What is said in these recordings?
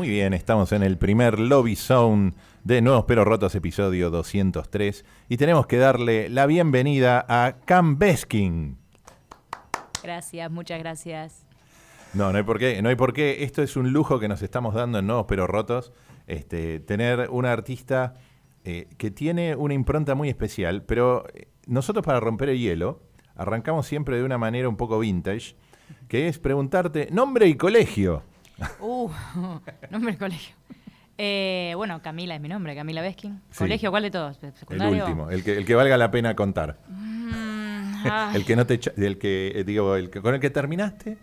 Muy bien, estamos en el primer Lobby Zone de Nuevos Pero Rotos, episodio 203. Y tenemos que darle la bienvenida a Cam Beskin. Gracias, muchas gracias. No, no hay por qué, no hay por qué. Esto es un lujo que nos estamos dando en Nuevos Pero Rotos. Este, tener una artista eh, que tiene una impronta muy especial, pero eh, nosotros para romper el hielo arrancamos siempre de una manera un poco vintage, que es preguntarte nombre y colegio. Uh, nombre del colegio. Eh, bueno, Camila es mi nombre, Camila Beskin. Sí. ¿Colegio cuál de todos? El último, el que, el que valga la pena contar. Mm, ay, El que no te el que eh, digo, el que con el que terminaste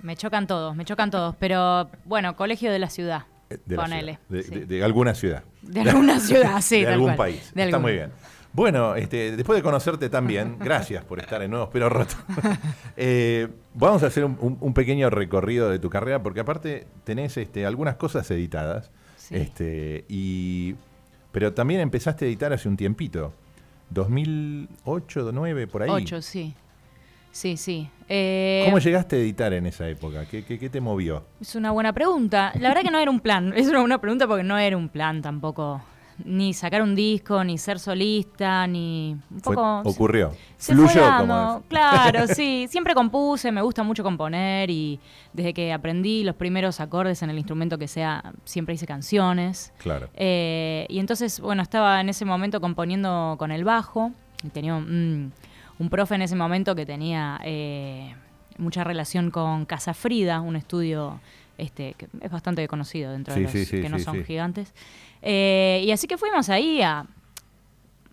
Me chocan todos, me chocan todos. Pero bueno, colegio de la ciudad. eh, de, la Ponele. ciudad, de, sí. de- de alguna ciudad. De alguna ciudad, sí. de algún cual. país. Está algún- muy bien. Bueno, este, después de conocerte tan bien, gracias por estar en Nuevos Pero Rotos. Eh, vamos a hacer un, un- un pequeño recorrido de tu carrera, porque aparte tenés este, algunas cosas editadas. Sí. Este, y, pero también empezaste a editar hace un tiempito. 2008, 2009, por ahí. Ocho, sí. Sí, sí. Eh, ¿Cómo llegaste a editar en esa época? ¿Qué, qué- qué te movió? Es una buena pregunta. La verdad que no era un plan. Es una buena pregunta porque no era un plan tampoco. Ni sacar un disco, ni ser solista, ni. Un Fue- poco. ocurrió. Se Fluyó fue como dando. Claro, sí. Siempre compuse, me gusta mucho componer y desde que aprendí los primeros acordes en el instrumento que sea, siempre hice canciones. Claro. Eh, y entonces, bueno, estaba en ese momento componiendo con el bajo. Y tenía un, un profe en ese momento que tenía eh, mucha relación con Casa Frida, un estudio este, que es bastante conocido dentro Sí, de los sí, sí, que no son gigantes. Eh, y así que fuimos ahí a,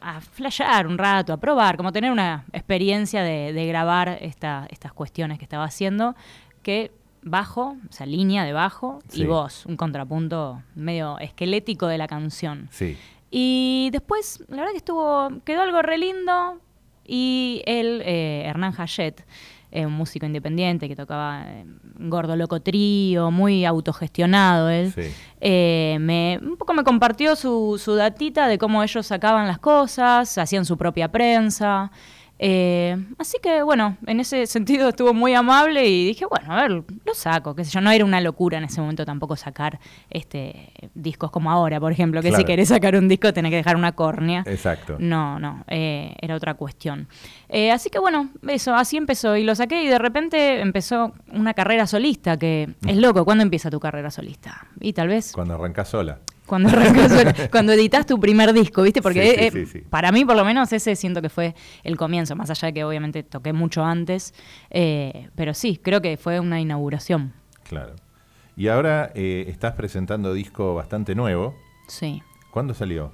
a flashear un rato, a probar, como tener una experiencia de, de grabar esta- estas cuestiones que estaba haciendo, que bajo, o sea, línea de bajo Sí. y voz, un contrapunto medio esquelético de la canción. Sí. Y después, la verdad que estuvo, quedó algo re lindo y él, eh, Hernán Hayet, eh, un músico independiente que tocaba eh, Gordo Loco Trío, muy autogestionado él, Sí. eh, me, un poco me compartió su, su datita de cómo ellos sacaban las cosas, hacían su propia prensa. Eh, así que bueno, en ese sentido estuvo muy amable y dije, bueno, a ver, lo saco, qué sé yo, no era una locura en ese momento tampoco sacar este discos como ahora, por ejemplo, que Claro. si querés sacar un disco tenés que dejar una córnea. Exacto. No, no, eh, era otra cuestión. Eh, así que bueno, eso, así empezó. Y lo saqué y de repente empezó una carrera solista, que es loco. ¿Cuándo empieza tu carrera solista? Y tal vez Cuando arrancás sola. Cuando, cuando editas tu primer disco, ¿viste? Porque Sí, sí, eh, sí, para mí, por lo menos, ese siento que fue el comienzo, más allá de que obviamente toqué mucho antes. eh, pero sí, creo que fue una inauguración. Claro. Y ahora eh, estás presentando disco bastante nuevo. Sí. ¿Cuándo salió?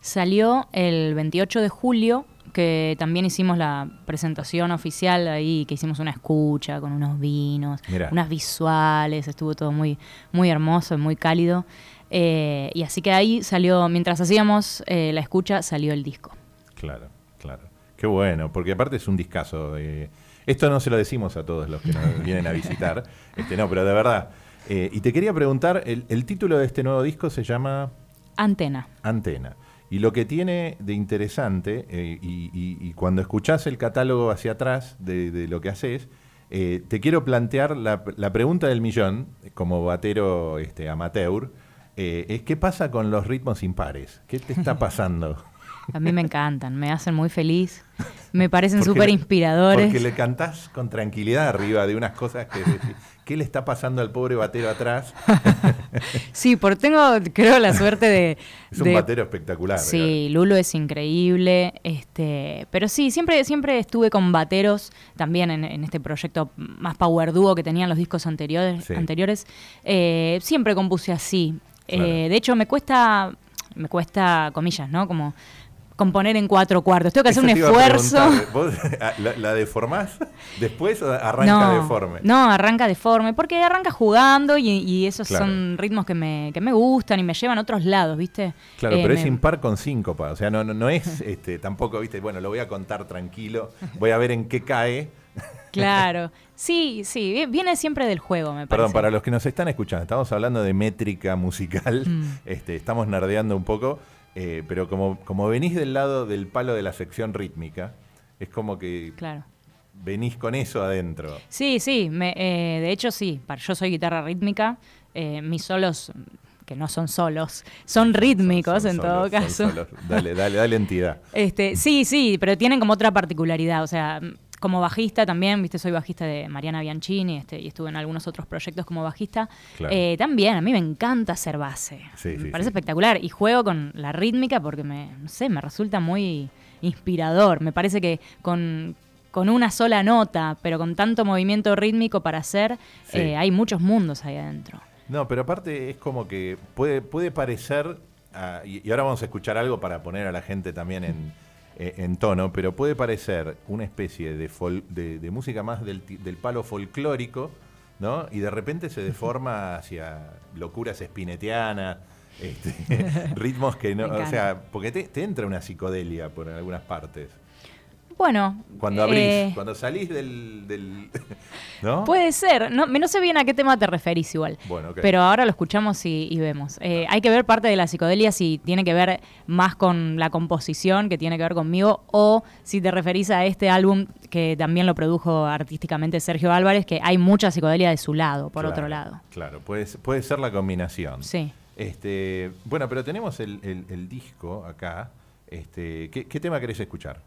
Salió el 28 de julio, que también hicimos la presentación oficial ahí, que hicimos una escucha con unos vinos, Mirá. unas visuales, estuvo todo muy, muy hermoso y muy cálido. Eh, y así que ahí salió, mientras hacíamos eh, la escucha, salió el disco. Claro, claro. Qué bueno, porque aparte es un discazo. esto no se lo decimos a todos los que nos vienen a visitar. Este, no, pero de verdad. Eh, y te quería preguntar, el, el título de este nuevo disco se llama Antena. Antena. Y lo que tiene de interesante, eh, y, y- y cuando escuchás el catálogo hacia atrás de, de lo que haces, eh, te quiero plantear la, la pregunta del millón, como batero este, amateur, eh, es ¿qué pasa con los ritmos impares? ¿Qué te está pasando? A mí me encantan, me hacen muy feliz, me parecen súper inspiradores. Porque le cantás con tranquilidad arriba de unas cosas que decís, ¿qué le está pasando al pobre batero atrás? Sí, porque tengo, creo, la suerte de... Es un batero espectacular. Sí, Lulo es increíble, este, pero sí, siempre, siempre estuve con bateros también en, en este proyecto más power duo que tenían los discos anteriores. Sí. anteriores. Eh, siempre compuse así. Claro. Eh, de hecho, me cuesta, me cuesta, comillas, ¿no? Como componer en cuatro cuartos. Tengo que hacer Eso un esfuerzo. preguntar. ¿Vos la, la deformás después o arranca no, deforme? No, arranca deforme, porque arranca jugando y, y esos Claro. son ritmos que me, que me gustan y me llevan a otros lados, ¿viste? Claro, Eh, pero es impar con síncopa. O sea, no, no, no es este, tampoco, viste, bueno, lo voy a contar tranquilo, voy a ver en qué cae. Claro. Sí, sí, vi- viene siempre del juego, me parece. Perdón, para los que nos están escuchando, estamos hablando de métrica musical, Mm. este, estamos nerdeando un poco, eh, pero como, como venís del lado del palo de la sección rítmica, es como que Claro. venís con eso adentro. Sí, sí, me- eh, de hecho sí, yo soy guitarra rítmica, eh, mis solos, que no son solos, son rítmicos Son en solos, todo caso. Dale, dale, dale entidad. Este, sí, sí, pero tienen como otra particularidad. O sea, como bajista también, viste, soy bajista de Mariana Bianchini este, y estuve en algunos otros proyectos como bajista. Claro. Eh, también, a mí me encanta hacer base. Sí, me sí, parece sí. espectacular. Y juego con la rítmica porque me, no sé, me resulta muy inspirador. Me parece que con, con una sola nota, pero con tanto movimiento rítmico para hacer, eh, hay muchos mundos ahí adentro. No, pero aparte es como que puede, puede parecer, ah, y, y ahora vamos a escuchar algo para poner a la gente también en, eh, en tono, pero puede parecer una especie de, fol- de, de música más del, del palo folclórico, ¿no? Y de repente se deforma hacia locuras espinetianas, este, ritmos que no, o sea, porque te, te entra una psicodelia por algunas partes. Bueno. Cuando abrís, eh, cuando salís del, del ¿no? Puede ser, no, no sé bien a qué tema te referís igual. Bueno. Pero ahora lo escuchamos y, y vemos. Eh, hay que ver parte de la psicodelia si tiene que ver más con la composición, que tiene que ver conmigo, o si te referís a este álbum que también lo produjo artísticamente Sergio Álvarez, que hay mucha psicodelia de su lado, por Claro, otro lado. Claro, puede, puede ser la combinación. Sí. Este, bueno, pero tenemos el, el- el disco acá. Este, ¿qué, qué tema querés escuchar?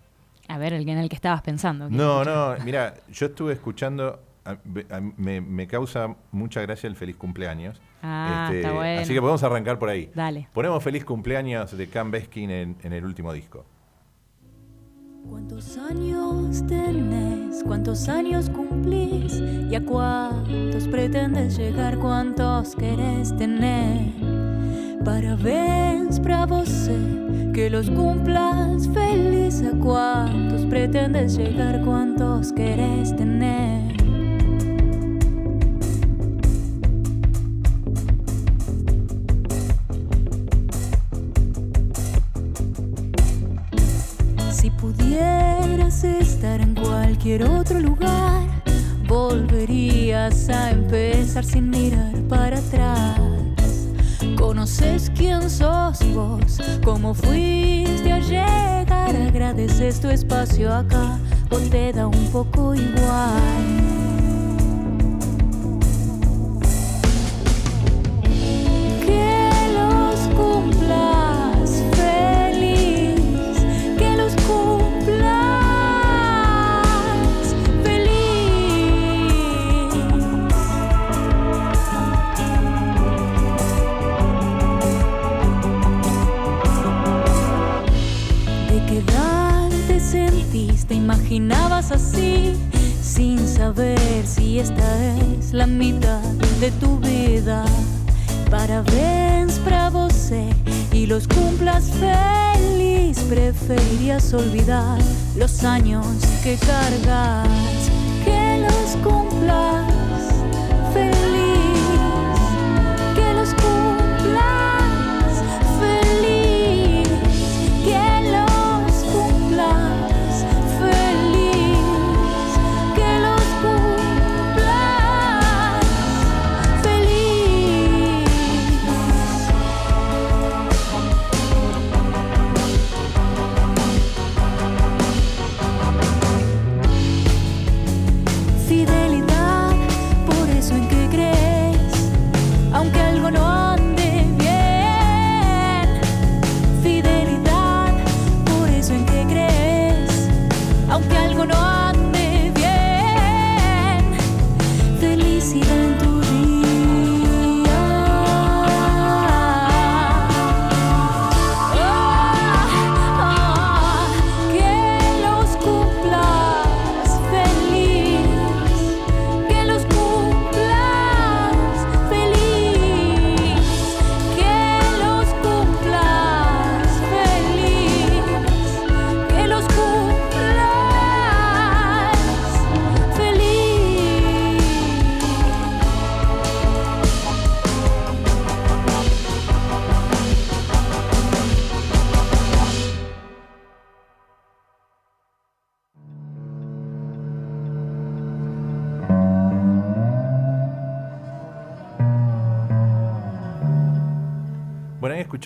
A ver, el que- en el que estabas pensando. ¿qué No, no, mira, yo estuve escuchando, a- ve- a- me, me causa mucha gracia el feliz cumpleaños. Este, Ah, está bueno. Así que podemos arrancar por ahí. Dale. Ponemos feliz cumpleaños de Cam Beskin en, en el último disco. ¿Cuántos años tenés? ¿Cuántos años cumplís? ¿Y a cuántos pretendes llegar? ¿Cuántos querés tener? Parabéns para você, que los cumplas feliz. ¿A cuántos pretendes llegar? ¿Cuántos querés tener? Si pudieras estar en cualquier otro lugar, volverías a empezar sin mirar para atrás. Conoces quién sos vos, cómo fuiste a llegar, agradeces tu espacio acá o te da un poco igual. ¿Imaginabas así? Sin saber si esta es la mitad de tu vida. Parabéns para você y los cumplas feliz. Preferirías olvidar los años que cargas. Que los cumplas feliz.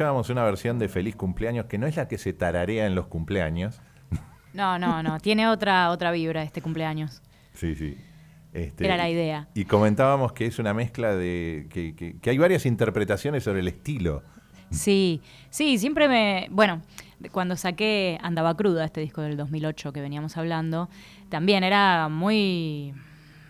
Escuchábamos una versión de Feliz Cumpleaños que no es la que se tararea en los cumpleaños. No, no, no. Tiene otra, otra vibra este cumpleaños. Sí, sí. Este, Era la idea. Y comentábamos que es una mezcla de. Que, que- que hay varias interpretaciones sobre el estilo. Sí, sí, siempre me... Bueno, cuando saqué Andaba Cruda, este disco del 2008 que veníamos hablando, también era muy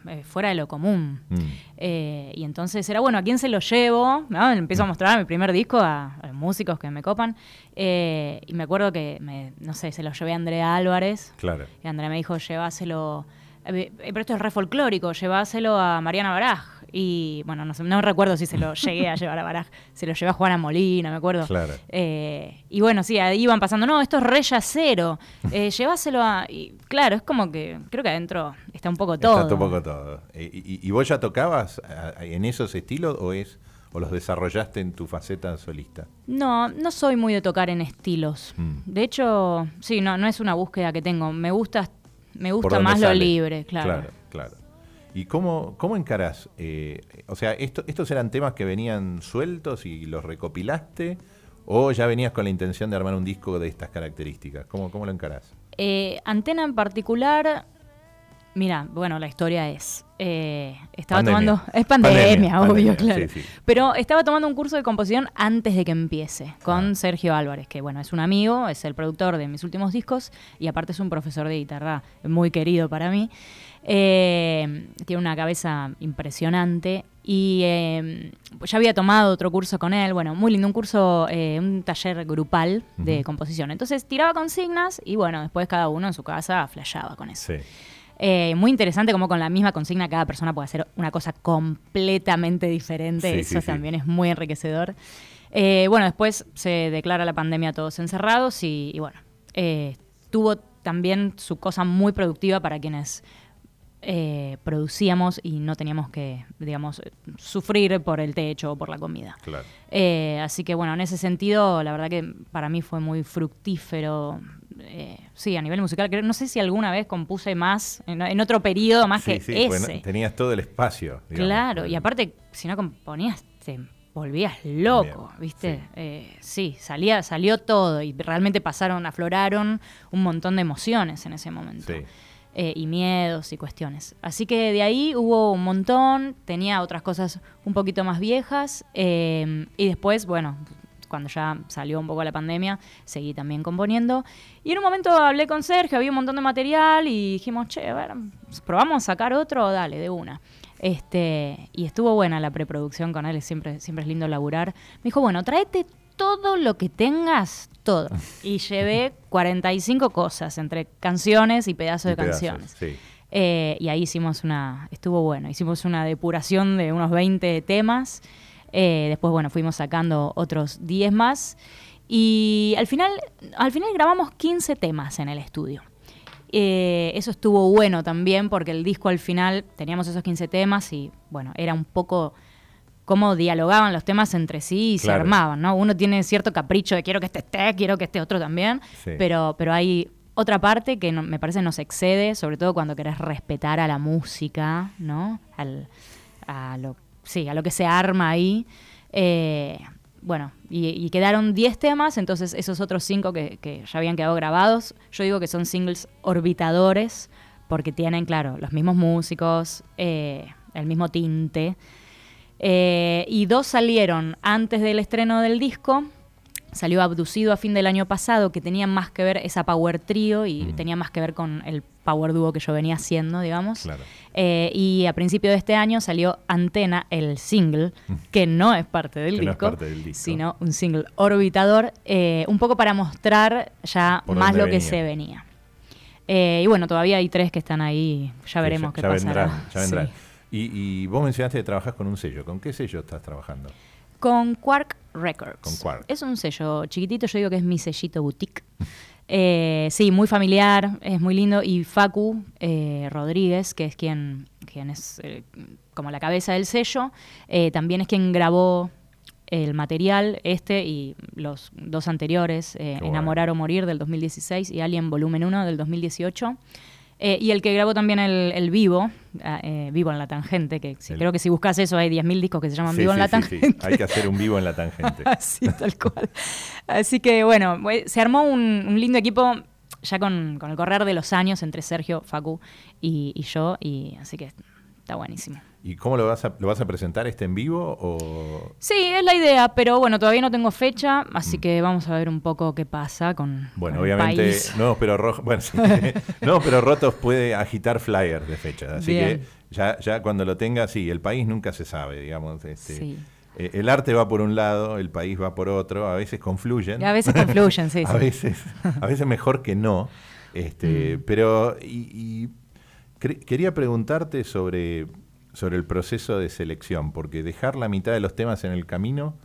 eh, fuera de lo común. Mm. Eh, y entonces era, bueno, ¿a quién se lo llevo? ¿No? Empiezo a mostrar mi primer disco a, músicos que me copan. Eh, y me acuerdo que, me, no sé, se lo llevé a Andrea Álvarez. Claro. Y Andrea me dijo, lleváselo... eh, Pero esto es re folclórico, lleváselo a Mariana Baraj. Y bueno, no, sé, no recuerdo si se lo llegué a llevar a Baraj. Se lo llevé a Juana Molina, me acuerdo. Claro. Eh, y bueno, sí, ahí iban pasando, no, esto es re yacero. Eh, lleváselo a. Y claro, es como que creo que adentro está un poco todo. Está un poco todo. ¿Y, y vos ya tocabas en esos estilos o es o los desarrollaste en tu faceta solista? No, no soy muy de tocar en estilos. Mm. De hecho, sí, no, no es una búsqueda que tengo. Me gusta, me ¿Por gusta más lo libre, claro. Claro, claro. ¿Y cómo, cómo encarás? eh, o sea, esto- ¿estos eran temas que venían sueltos y los recopilaste? ¿O ya venías con la intención de armar un disco de estas características? ¿Cómo, cómo lo encarás? Eh, Antena en particular, mira, bueno, la historia es, eh, estaba Pandemia. tomando, es pandemia, Pandemia, obvio, pandemia, claro. sí, sí. Pero estaba tomando un curso de composición antes de que empiece, con Ah. Sergio Álvarez, que bueno, es un amigo, es el productor de mis últimos discos y aparte es un profesor de guitarra muy querido para mí. Eh, tiene una cabeza impresionante y eh, ya había tomado otro curso con él, bueno, muy lindo, un curso, eh, un taller grupal de composición. Entonces tiraba consignas y bueno, después cada uno en su casa flasheaba con eso. Sí. Eh, muy interesante como con la misma consigna cada persona puede hacer una cosa completamente diferente. Sí, Eso sí, sí. también es muy enriquecedor. Eh, bueno, después se declara la pandemia todos encerrados y, y bueno, eh, tuvo también su cosa muy productiva para quienes eh, producíamos y no teníamos que, digamos, sufrir por el techo o por la comida. Claro. Eh, así que bueno, en ese sentido, la verdad que para mí fue muy fructífero. eh, sí, a nivel musical, creo, no sé si alguna vez compuse más, en, en otro periodo más Sí, que sí, ese. tenías todo el espacio. digamos. claro, y aparte, si no componías, te volvías loco, ¿viste? sí. Eh, sí, salía, salió todo y realmente pasaron, afloraron un montón de emociones en ese momento. Sí. Eh, y miedos y cuestiones. Así que de ahí hubo un montón, tenía otras cosas un poquito más viejas eh, y después, bueno, cuando ya salió un poco la pandemia, seguí también componiendo. Y en un momento hablé con Sergio, había un montón de material y dijimos, che, a ver, probamos a sacar otro, dale, de una. Este, y estuvo buena la preproducción con él, siempre, siempre es lindo laburar. Me dijo, bueno, tráete todo lo que tengas, todo. Y llevé 45 cosas, entre canciones y pedazos Y de pedazos, canciones. sí. Eh, y ahí hicimos una, estuvo bueno, hicimos una depuración de unos 20 temas. Eh, después, bueno, fuimos sacando otros 10 más. Y al final, al final grabamos 15 temas en el estudio. Eh, eso estuvo bueno también porque el disco al final teníamos esos 15 temas y bueno, era un poco cómo dialogaban los temas entre sí y se armaban, ¿no? Uno tiene cierto capricho de quiero que este esté, quiero que este otro también, Sí. pero, pero hay otra parte que no- me parece nos excede, sobre todo cuando querés respetar a la música, ¿no? Al, a lo, sí, a lo que se arma ahí. Eh, bueno, y, y quedaron 10 temas, entonces esos otros 5 que, que ya habían quedado grabados, yo digo que son singles orbitadores, porque tienen, claro, los mismos músicos, eh, el mismo tinte. Eh, y dos salieron antes del estreno del disco. Salió Abducido a fin del año pasado, que tenía más que ver esa Power Trio y Mm. tenía más que ver con el Power Duo que yo venía haciendo, digamos. Claro. Eh, y a principio de este año salió Antena, el single, que no es parte del, Mm. Que no es disco, parte del disco. sino un single orbitador, eh, un poco para mostrar ya Por más lo que venía. se venía. Eh, y bueno, todavía hay tres que están ahí, ya veremos Sí, qué ya pasará. vendrán, ya vendrán. Sí. Y, y vos mencionaste que trabajas con un sello. ¿Con qué sello estás trabajando? Con Quark Records. Con Quark. Es un sello chiquitito, yo digo que es mi sellito boutique. Eh, sí, muy familiar, es muy lindo. Y Facu eh, Rodríguez, que es quien, quien es eh, como la cabeza del sello, también es quien grabó el material, este y los dos anteriores, bueno. Enamorar o Morir del 2016 y Alien Volumen 1 del 2018. Eh, y el que grabó también el, el Vivo, ah, eh, Vivo en la Tangente, que El- creo que si buscas eso hay 10.000 discos que se llaman Sí, Vivo en la sí, Tangente. sí. Hay que hacer un vivo en la tangente. Así, tal cual. Así que bueno, we- se armó un, un lindo equipo ya con, con el correr de los años entre Sergio, Facu y, y yo, y así que está buenísimo. ¿Y cómo lo vas a, lo vas a presentar este en vivo? O... Sí, es la idea, pero bueno, todavía no tengo fecha, así que vamos a ver un poco qué pasa con, Mm. Bueno, con el obviamente, país. no, pero bueno, sí. no, pero rotos puede agitar flyers de fechas, así Bien. que ya, ya cuando lo tenga, sí, el país nunca se sabe, digamos, este, Sí. eh, el arte va por un lado, el país va por otro, a veces confluyen, Y a veces confluyen, sí, a sí. veces, a veces mejor que no, este, Mm. pero y, y cre- quería preguntarte sobre sobre el proceso de selección, porque dejar la mitad de los temas en el camino,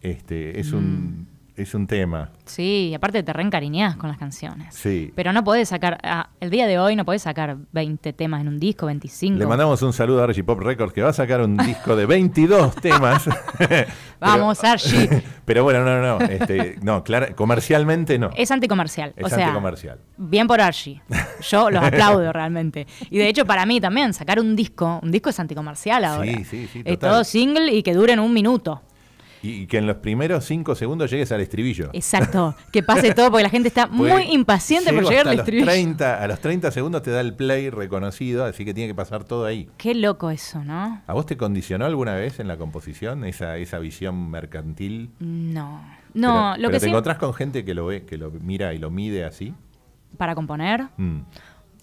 este, es un Mm. Es un tema, Sí, y aparte te reencariñás con las canciones. sí. Pero no podés sacar, ah, el día de hoy no podés sacar 20 temas en un disco, 25. Le mandamos un saludo a Archie Pop Records que va a sacar un disco de 22 temas. Vamos, Archie. Pero bueno, no, no, no. Este, no, clara- comercialmente no. Es anticomercial. Es o sea, anticomercial. Bien por Archie. Yo los aplaudo realmente. Y de hecho, para mí también, sacar un disco, un disco es anticomercial ahora. Sí, sí, sí, Es total. todo single y que duren un minuto. Y, que en los primeros 5 segundos llegues al estribillo. Exacto. Que pase todo porque la gente está Porque muy impaciente por llegar al hasta los estribillo. 30, a los 30 segundos te da el play reconocido, así que tiene que pasar todo ahí. Qué loco eso, ¿no? ¿A vos te condicionó alguna vez en la composición esa, esa visión mercantil? No. No, Pero- lo pero que te sí. encontrás con gente que lo ve, que lo mira y lo mide así. Para componer. Mm.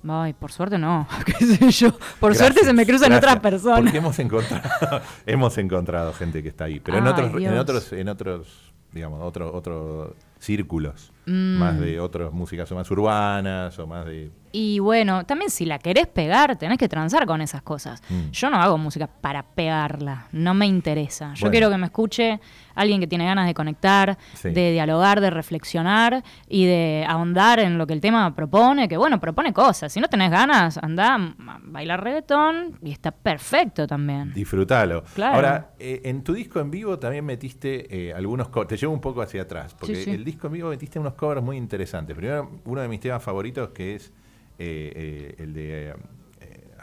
Ay, por suerte no. ¿Qué sé yo? Por Gracias, suerte se me cruzan gracias, otras personas. Porque hemos encontrado, hemos encontrado gente que está ahí. Pero en Ay, otros, en Dios. otros, en otros, digamos, otros otros círculos. Mm. Más de otras músicas o más urbanas o más de. Y bueno, también si la querés pegar, tenés que transar con esas cosas. Mm. Yo no hago música para pegarla, no me interesa. Yo Bueno. quiero que me escuche alguien que tiene ganas de conectar, Sí. de dialogar, de reflexionar y de ahondar en lo que el tema propone, que bueno, propone cosas. Si no tenés ganas, anda a bailar reggaetón y está perfecto también. Disfrutalo. Claro. Ahora, eh, en tu disco en vivo también metiste eh, algunos. Te llevo un poco hacia atrás, porque Sí, sí. el disco en vivo metiste unos covers muy interesantes. Primero, uno de mis temas favoritos que es eh, eh, el de. eh,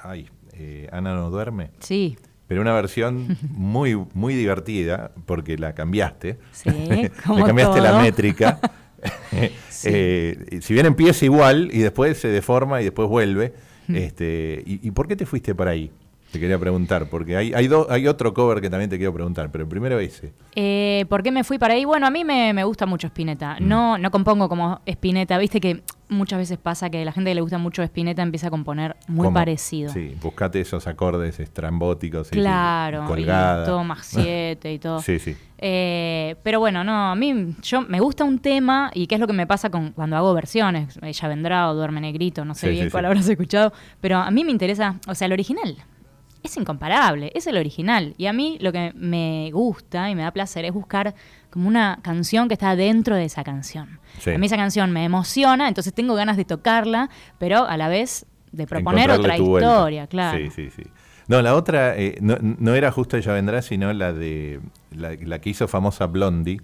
ay, eh, Ana no duerme. Sí, Pero una versión muy, muy divertida, porque la cambiaste. Sí, como Le cambiaste la métrica. Sí. Eh, si bien empieza igual y después se deforma y después vuelve. este, y, y por qué te fuiste para ahí? Te quería preguntar, porque hay, hay, do- hay otro cover que también te quiero preguntar, pero primero ese. Eh, ¿Por qué me fui para ahí? Bueno, a mí me, me gusta mucho Spinetta. Mm. No, no compongo como Spinetta. Viste que muchas veces pasa que la gente que le gusta mucho Spinetta empieza a componer muy ¿Cómo? parecido. Sí, buscate esos acordes estrambóticos. y- Claro, y colgada. todo más 7 y todo. Sí, sí. Eh, pero bueno, no, a mí yo me gusta un tema y qué es lo que me pasa con cuando hago versiones. Ella vendrá o duerme negrito, no sé Sí, bien sí, cuál sí. habrás escuchado, pero a mí me interesa, o sea, el original. Es incomparable, es el original. Y a mí lo que me gusta y me da placer es buscar como una canción que está dentro de esa canción. Sí. A mí esa canción me emociona, entonces tengo ganas de tocarla, pero a la vez de proponer otra historia, claro. Sí, sí, sí. No, la otra eh, no, no era justo Ella Vendrá, sino la de la, la que hizo famosa Blondie.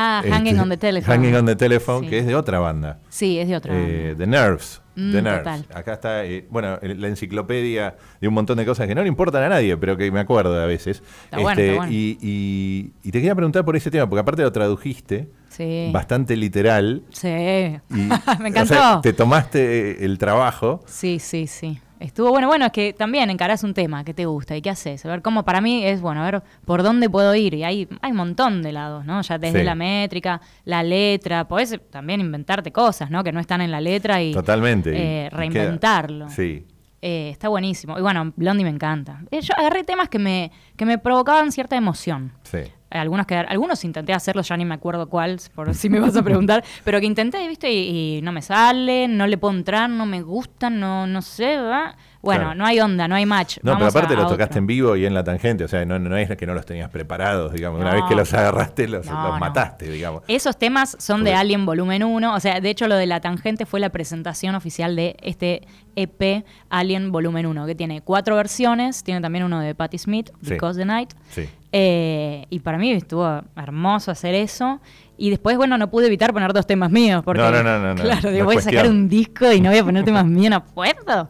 Ah, Este, Hanging on the Telephone. Hanging on the Telephone, Sí. que es de otra banda. Sí, es de otra. Eh, banda. The Nerves. Mm, The Nerves. total. Acá está, eh, bueno, la enciclopedia de un montón de cosas que no le importan a nadie, pero que me acuerdo a veces. Este, Está bueno, está bueno. Y, y- y te quería preguntar por ese tema, porque aparte lo tradujiste Sí. bastante literal. Sí. y- Me o encantó. sea, te tomaste el trabajo. Sí, sí, sí. Estuvo bueno. Bueno, es que también encarás un tema que te gusta y qué haces. A ver cómo para mí es, bueno, a ver por dónde puedo ir. Y hay, hay un montón de lados, ¿no? Ya desde Sí. la métrica, la letra. Podés también inventarte cosas, ¿no? Que no están en la letra y Totalmente. eh, queda- reinventarlo. sí. Eh, está buenísimo. Y bueno, Blondie me encanta. Eh, yo agarré temas que me, que me provocaban cierta emoción. Sí. Algunos que algunos intenté hacerlos, ya ni me acuerdo cuál, por si me vas a preguntar, pero que intenté, ¿viste? Y, y no me sale, no le puedo entrar, no me gustan, no, no sé, ¿verdad? Bueno, Claro. no hay onda, no hay match. No, pero aparte a- tocaste otro. en vivo y en la tangente, o sea, no, no es que no los tenías preparados, digamos. Una vez que los agarraste, los, No, los no. mataste, digamos. Esos temas son de Alien Volumen 1, o sea, de hecho lo de la tangente fue la presentación oficial de este EP Alien Volumen 1, que tiene cuatro versiones, tiene también uno de Patti Smith, Sí. Because the Night, Sí. Eh, y para mí estuvo hermoso hacer eso. Y después, bueno, no pude evitar poner dos temas míos. Porque, No, no, no, no, no. Claro, digo, voy a sacar un disco y no voy a poner temas míos, no puedo.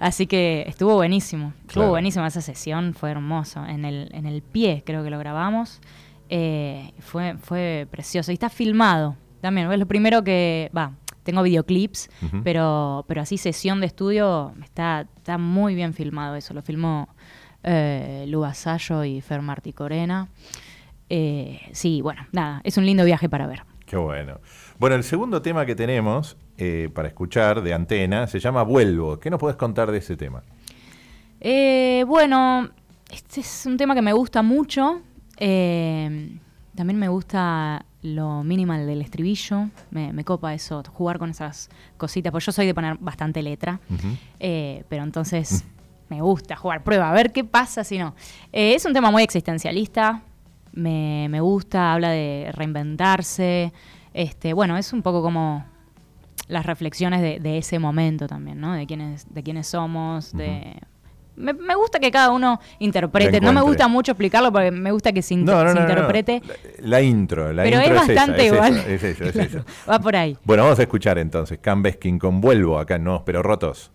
Así que estuvo buenísimo. Estuvo Claro. buenísima esa sesión, fue hermoso. En el, en el pie creo que lo grabamos. Eh, fue, fue precioso. Y está filmado también. Es lo primero que. Va, tengo videoclips, pero, pero así sesión de estudio está, está muy bien filmado eso. Lo filmó eh, Lu Vasallo y Fer Martí Corena. Eh, sí, bueno, nada, es un lindo viaje para ver. Qué bueno. Bueno, el segundo tema que tenemos eh, para escuchar de Antena se llama Vuelvo. ¿Qué nos puedes contar de ese tema? Eh, bueno, este es un tema que me gusta mucho. Eh, también me gusta lo minimal del estribillo. Me, me copa eso, jugar con esas cositas. Porque yo soy de poner bastante letra. Eh, pero entonces me gusta jugar prueba, a ver qué pasa si no. Eh, es un tema muy existencialista. Me, me gusta, habla de reinventarse. Este, bueno, es un poco como las reflexiones de, de ese momento también, ¿no? De quiénes, de quiénes somos, de... Me, me gusta que cada uno interprete. No me gusta mucho explicarlo porque me gusta que se, inter- No, no, se no, no, no. interprete. La, la intro, la pero es intro esa, bastante es igual. eso, es eso, es Claro, eso. Va por ahí. Bueno, vamos a escuchar entonces Cam Beskin con Vuelvo acá en Nuevos Pero Rotos.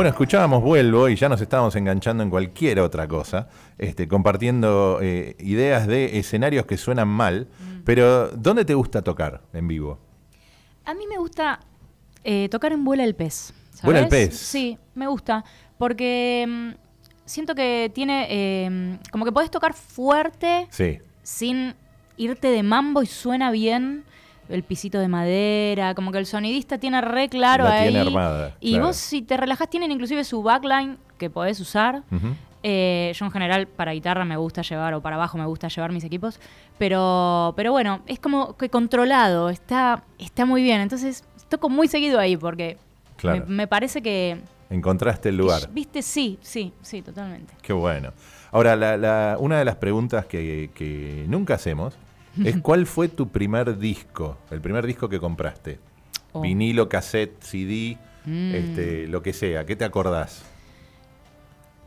Bueno, escuchábamos Vuelvo y ya nos estábamos enganchando en cualquier otra cosa, este, compartiendo eh, ideas de escenarios que suenan mal, Mm. pero ¿dónde te gusta tocar en vivo? A mí me gusta eh, tocar en Vuela el Pez. ¿sabes? Vuela el Pez. Sí, me gusta. Porque mm, siento que tiene. eh, como que podés tocar fuerte Sí, sin irte de mambo y suena bien. El pisito de madera, como que el sonidista tiene re claro La ahí. tiene armada, y claro. vos, si te relajás, tienen inclusive su backline que podés usar. Eh, yo en general para guitarra me gusta llevar o para bajo me gusta llevar mis equipos, pero, pero bueno, es como que controlado, está, está muy bien. Entonces toco muy seguido ahí porque Claro. me, me parece que, encontraste el lugar. Viste, sí, sí, sí, totalmente. Qué bueno. Ahora, la- la- una de las preguntas que, que nunca hacemos es ¿cuál fue tu primer disco? El primer disco que compraste. Oh. Vinilo, cassette, CD, Mm. este, lo que sea. ¿Qué te acordás?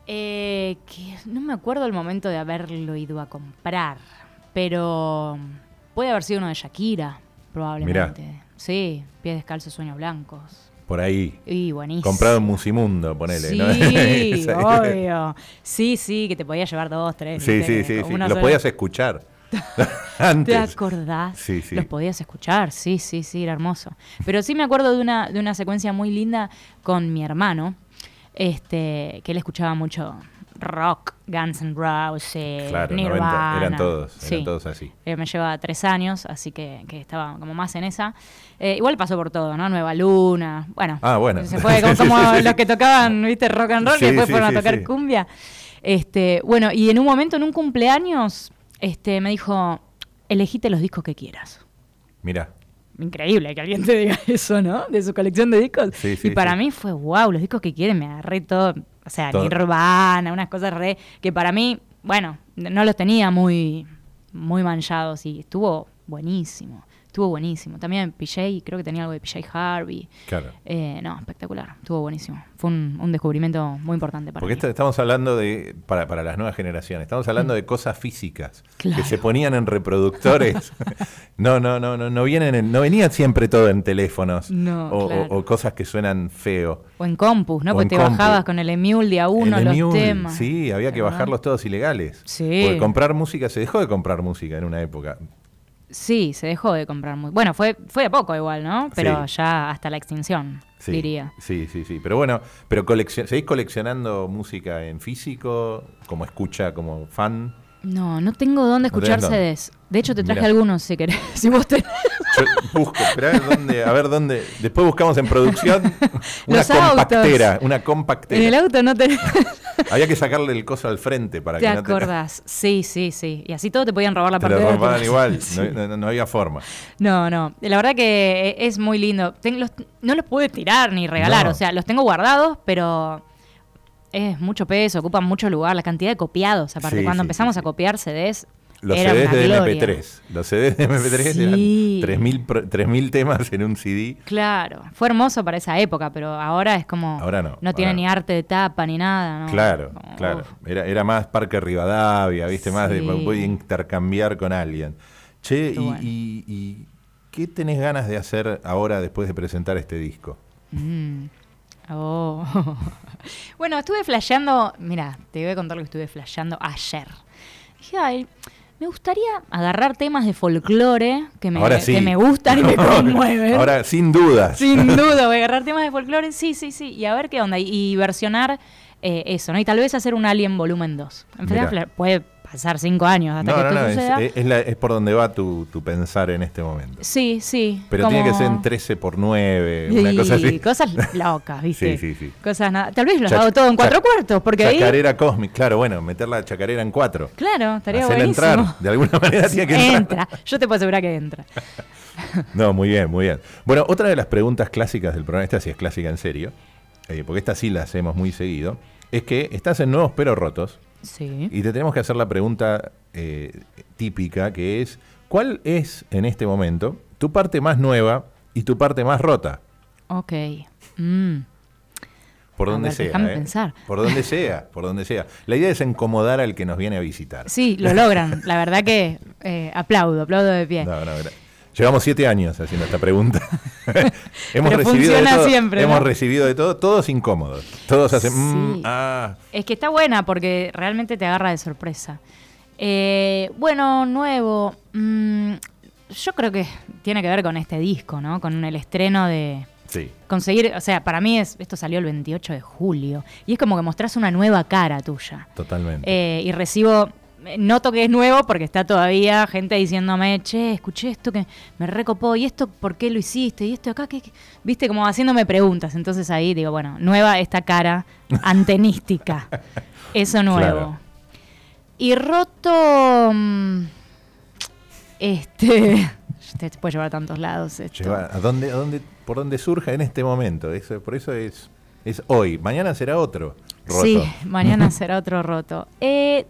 Eh, que no me acuerdo el momento de haberlo ido a comprar, pero puede haber sido uno de Shakira, probablemente. Sí, pies descalzos, sueños blancos. Por ahí. Y buenísimo. Comprado en Musimundo, ponele. Sí, obvio. Sí, sí, que te podía llevar dos, tres. Sí, sí, sí. Sí. Lo podías escuchar. ¿Te Antes. acordás? Sí, sí. Los podías escuchar, sí, sí, sí, era hermoso. Pero sí me acuerdo de una, de una secuencia muy linda con mi hermano, este, que él escuchaba mucho rock, Guns N' Roses, Claro, Nirvana. 90, eran todos, Sí. eran todos así. Eh, me lleva tres años, así que, que estaba como más en esa. Eh, igual pasó por todo, ¿no? Nueva Luna, bueno. Ah, bueno. Se fue como, los que tocaban, viste, rock and roll, que después fueron a tocar cumbia. Este, bueno, y en un momento, en un cumpleaños, este, me dijo, elegite los discos que quieras. Mira, Increíble que alguien te diga eso, ¿no? De su colección de discos. Sí, sí, y para sí. mí fue, wow, los discos que quieren, me agarré todo. O sea, Todo. Nirvana, unas cosas re. que para mí, bueno, no los tenía muy, muy manchados y estuvo buenísimo. Estuvo buenísimo. También PJ, creo que tenía algo de PJ Harvey. claro. Eh, no, espectacular. Estuvo buenísimo. Fue un, un descubrimiento muy importante para Porque mí. estamos hablando de, para, para las nuevas generaciones, estamos hablando de cosas físicas Claro. que se ponían en reproductores. no, no, no, no, no vienen en- no venía siempre todo en teléfonos No, o, o- claro. o cosas que suenan feo. O en Compus, ¿no? O Porque te compu. bajabas con el Emule de a uno El los Emule, temas. Sí, había que ¿Verdad? bajarlos todos ilegales. Sí. Porque comprar música, se dejó de comprar música en una época. Sí, se dejó de comprar muy. Bueno, fue, fue de poco igual, ¿no? Pero Sí. ya hasta la extinción, Sí, diría. Sí, sí, sí. Pero bueno, pero coleccion- ¿seguís coleccionando música en físico? Como escucha, como fan. No, no tengo dónde ¿No escuchar dónde? CDs. De hecho, te traje Mirá. algunos si querés. Si vos tenés. Yo busco, esperá, a ver dónde, a ver dónde. Después buscamos en producción una Los autos. compactera, una compactera. En el auto no tenés. Había que sacarle el coso al frente para ¿Te que no te, acordás? Sí, sí, sí. Y así todo te podían robar la te parte lo de robaban atrás. igual. Sí. No, no- no había forma. No, no. La verdad que es muy lindo. Ten- los- no los pude tirar ni regalar. No. O sea, los tengo guardados, pero es mucho peso, ocupan mucho lugar. La cantidad de copiados. Aparte, Sí, cuando sí, empezamos sí, a copiar CDs, Los era CDs de gloria. MP3. Los CDs de MP3 Sí. eran 3.000 pro- 3.000 temas en un CD. Claro, fue hermoso para esa época, pero ahora es como. Ahora no, tiene ahora ni no. arte de tapa ni nada, ¿no? Claro, Como, claro. uf. Era, era más Parque Rivadavia, ¿viste? Más de voy a intercambiar con alguien. Che, Qué y, bueno. y- y qué tenés ganas de hacer ahora después de presentar este disco? Mm. Oh. bueno, estuve flasheando. Mira, te voy a contar lo que estuve flasheando ayer. Dije, ay, me gustaría agarrar temas de folclore que me, sí. que me gustan y me conmueven. Ahora, sin dudas. Sin duda, voy a agarrar temas de folclore, sí, sí, sí, y a ver qué onda, y, y versionar eh, eso, ¿no? Y tal vez hacer un Alien volumen 2. En puede pasar cinco años hasta No, que no, esto no, es, suceda. es la- es por donde va tu, tu pensar en este momento. sí, sí. Pero tiene que ser en 13 por 9, una cosa así. Cosas locas, ¿viste? Sí, sí, sí. Cosas nada. Tal vez los Chac- hago todo en cuatro cuartos, porque ahí. Chacarera cósmica, claro, bueno, meter la chacarera en 4. Claro, estaría Hacerla buenísimo. entrar, de alguna manera tiene que entrar. Entra. Yo te puedo asegurar que entra. No, muy bien, muy bien. Bueno, otra de las preguntas clásicas del programa, esta sí es clásica en serio, eh, porque esta sí la hacemos muy seguido, es que estás en Nuevos Pero Rotos Sí. y te tenemos que hacer la pregunta eh, típica que es, ¿cuál es en este momento tu parte más nueva y tu parte más rota? Ok. Mm. Por donde ver, sea. déjame ¿eh? pensar. Por donde sea, por donde sea. La idea es incomodar al que nos viene a visitar. Sí, lo logran. La verdad que eh, aplaudo, aplaudo de pie. No, no, Llevamos siete años haciendo esta pregunta. hemos Pero recibido de todo, siempre, ¿no? Hemos recibido de todo, todos incómodos. Todos hacen, mm, ah, Es que está buena porque realmente te agarra de sorpresa. Eh, bueno, nuevo. mm, yo creo que tiene que ver con este disco, ¿no? Con el estreno de. sí. Conseguir, o sea, para mí es, esto salió el 28 de julio y es como que mostrás una nueva cara tuya. Totalmente. Eh, y recibo, noto que es nuevo porque está todavía gente diciéndome, che, escuché esto que me recopó, y esto, ¿por qué lo hiciste? Y esto acá, ¿qué, qué?". viste, como haciéndome preguntas. Entonces ahí digo, bueno, nueva esta cara antenística. Eso nuevo. Claro. Y roto. mm, Este. Te puede llevar a tantos lados. Esto. Lleva- ¿a dónde, a dónde, por dónde surja en este momento. Eso, por eso es, es hoy. Mañana será otro. Roto. Sí, mañana será otro roto. Eh,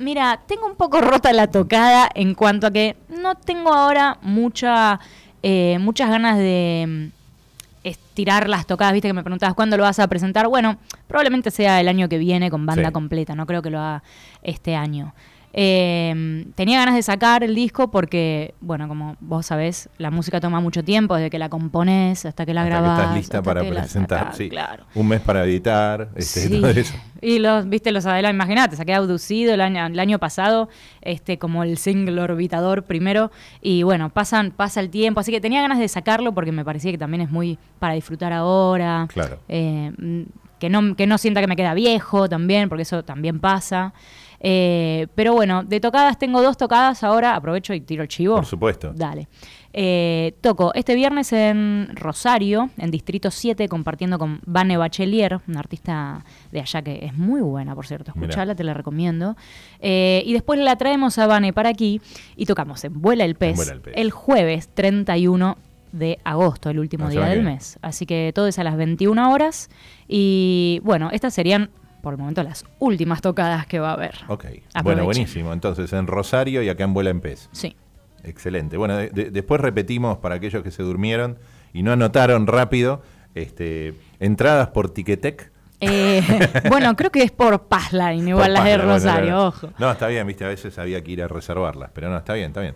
mira, tengo un poco rota la tocada en cuanto a que no tengo ahora mucha, eh, muchas ganas de mm, estirar las tocadas. Viste que me preguntabas cuándo lo vas a presentar. Bueno, probablemente sea el año que viene con banda Sí. completa. No creo que lo haga este año. Eh, tenía ganas de sacar el disco porque, bueno, como vos sabés, la música toma mucho tiempo, desde que la compones hasta que la Hasta que grabás. estás lista para que presentar. sí. claro. Un mes para editar. Este, Sí. todo eso. Y los, viste, los adelantos, imagínate, saqué abducido el año, el año pasado, este, como el single orbitador primero, y bueno, pasan, pasa el tiempo, así que tenía ganas de sacarlo porque me parecía que también es muy para disfrutar ahora. Claro. Eh, mm, que no, que no sienta que me queda viejo también, porque eso también pasa. Eh, pero bueno, de tocadas tengo dos tocadas ahora, aprovecho y tiro el chivo. Por supuesto. Dale. Eh, toco este viernes en Rosario, en Distrito 7, compartiendo con Vane Bachelier, una artista de allá que es muy buena, por cierto. Escuchala, te la recomiendo. Eh, y después la traemos a Vane para aquí y tocamos en Vuela el Pez, Vuela el Pez. el jueves 31 de agosto, el último día del mes. Así que todo es a las 21 horas. Y bueno, estas serían por el momento las últimas tocadas que va a haber. Ok. Bueno, buenísimo. Entonces, en Rosario y acá en Vuela en Pez. Sí. Excelente. Bueno, de- de- después repetimos para aquellos que se durmieron y no anotaron rápido, este, entradas por Ticketek. Eh, bueno, creo que es por Passline, igual Por las de bueno, Rosario, ojo. No, está bien, viste, a veces había que ir a reservarlas, pero no, está bien, está bien.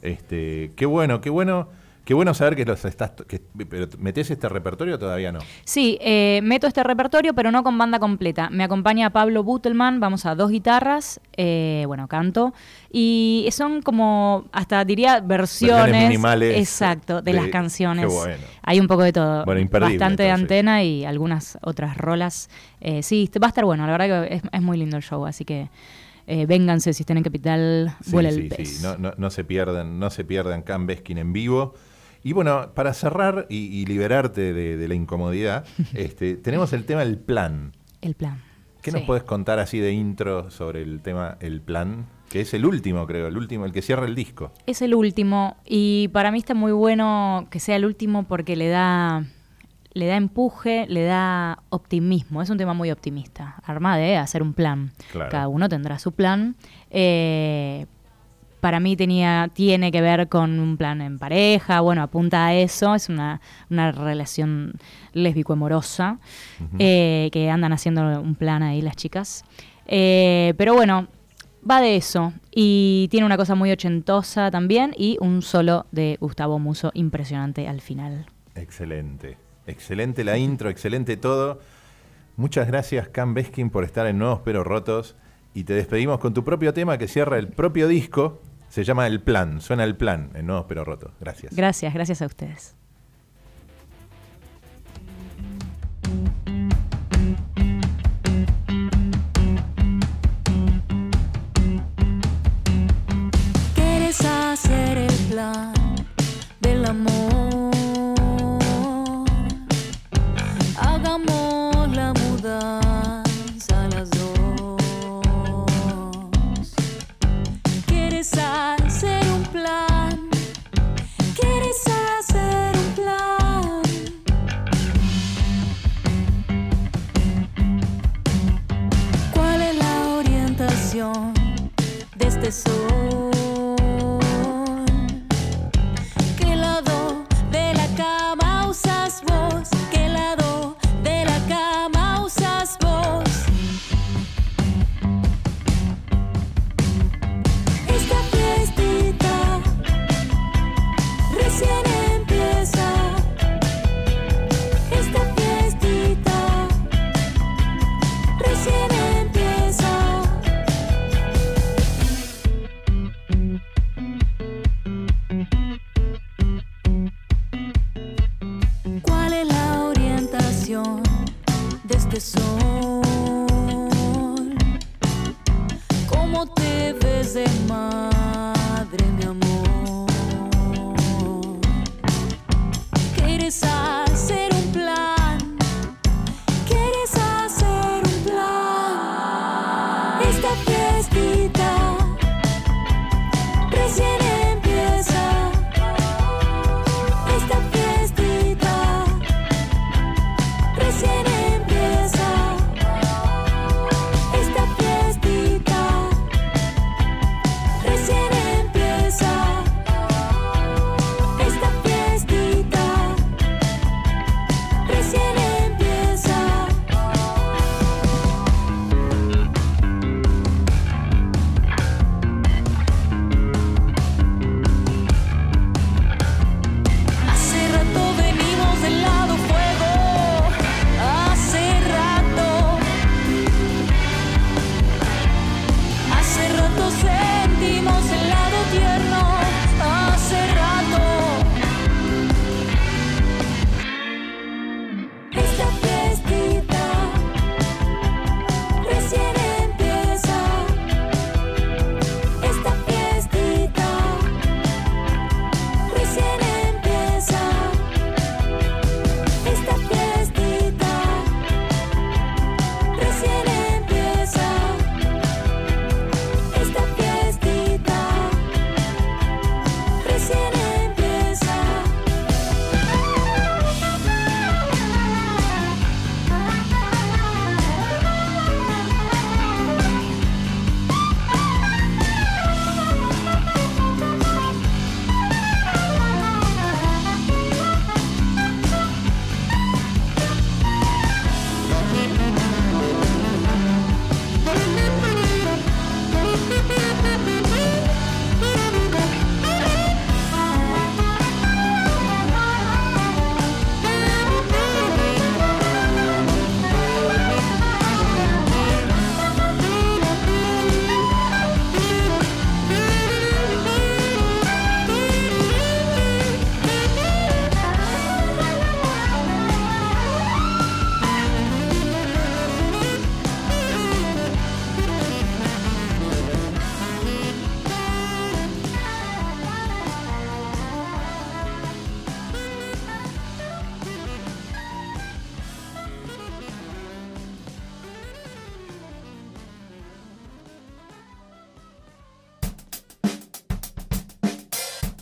Este, qué bueno, qué bueno, qué bueno saber que los estás, que, pero metes este repertorio o todavía no. Sí, eh, meto este repertorio, pero no con banda completa. Me acompaña Pablo Butelman, vamos a dos guitarras, eh, bueno, canto, y son como, hasta diría, versiones, Versiones minimales exacto, de, de- las canciones. qué bueno. Hay un poco de todo. Bueno, imperdible, Bastante de antena y algunas otras rolas. Eh, sí, va a estar bueno, la verdad que es, es muy lindo el show, así que eh, vénganse si estén en Capital, Sí, vuela sí, el pez. sí, no, no, no se pierdan, no se pierdan Cam Beskin en vivo. Y bueno, para cerrar y, y liberarte de, de la incomodidad, este, tenemos el tema del plan. El plan. ¿Qué Sí. nos puedes contar así de intro sobre el tema El Plan? Que es el último, creo, el último, el que cierra el disco. Es el último y para mí está muy bueno que sea el último porque le da le da empuje, le da optimismo. Es un tema muy optimista. Armada de hacer un plan. Claro. Cada uno tendrá su plan. Eh, para mí tenía, tiene que ver con un plan en pareja, bueno, apunta a eso, es una, una relación lésbico-amorosa, eh, que andan haciendo un plan ahí las chicas. Eh, pero bueno, va de eso, y tiene una cosa muy ochentosa también, y un solo de Gustavo Muso impresionante al final. Excelente. Excelente la intro, excelente todo. Muchas gracias, Cam Beskin, por estar en Nuevos Pero Rotos. Y te despedimos con tu propio tema que cierra el propio disco. Se llama El Plan. Suena el plan en Nuevos Pero Rotos. Gracias. Gracias, gracias a ustedes.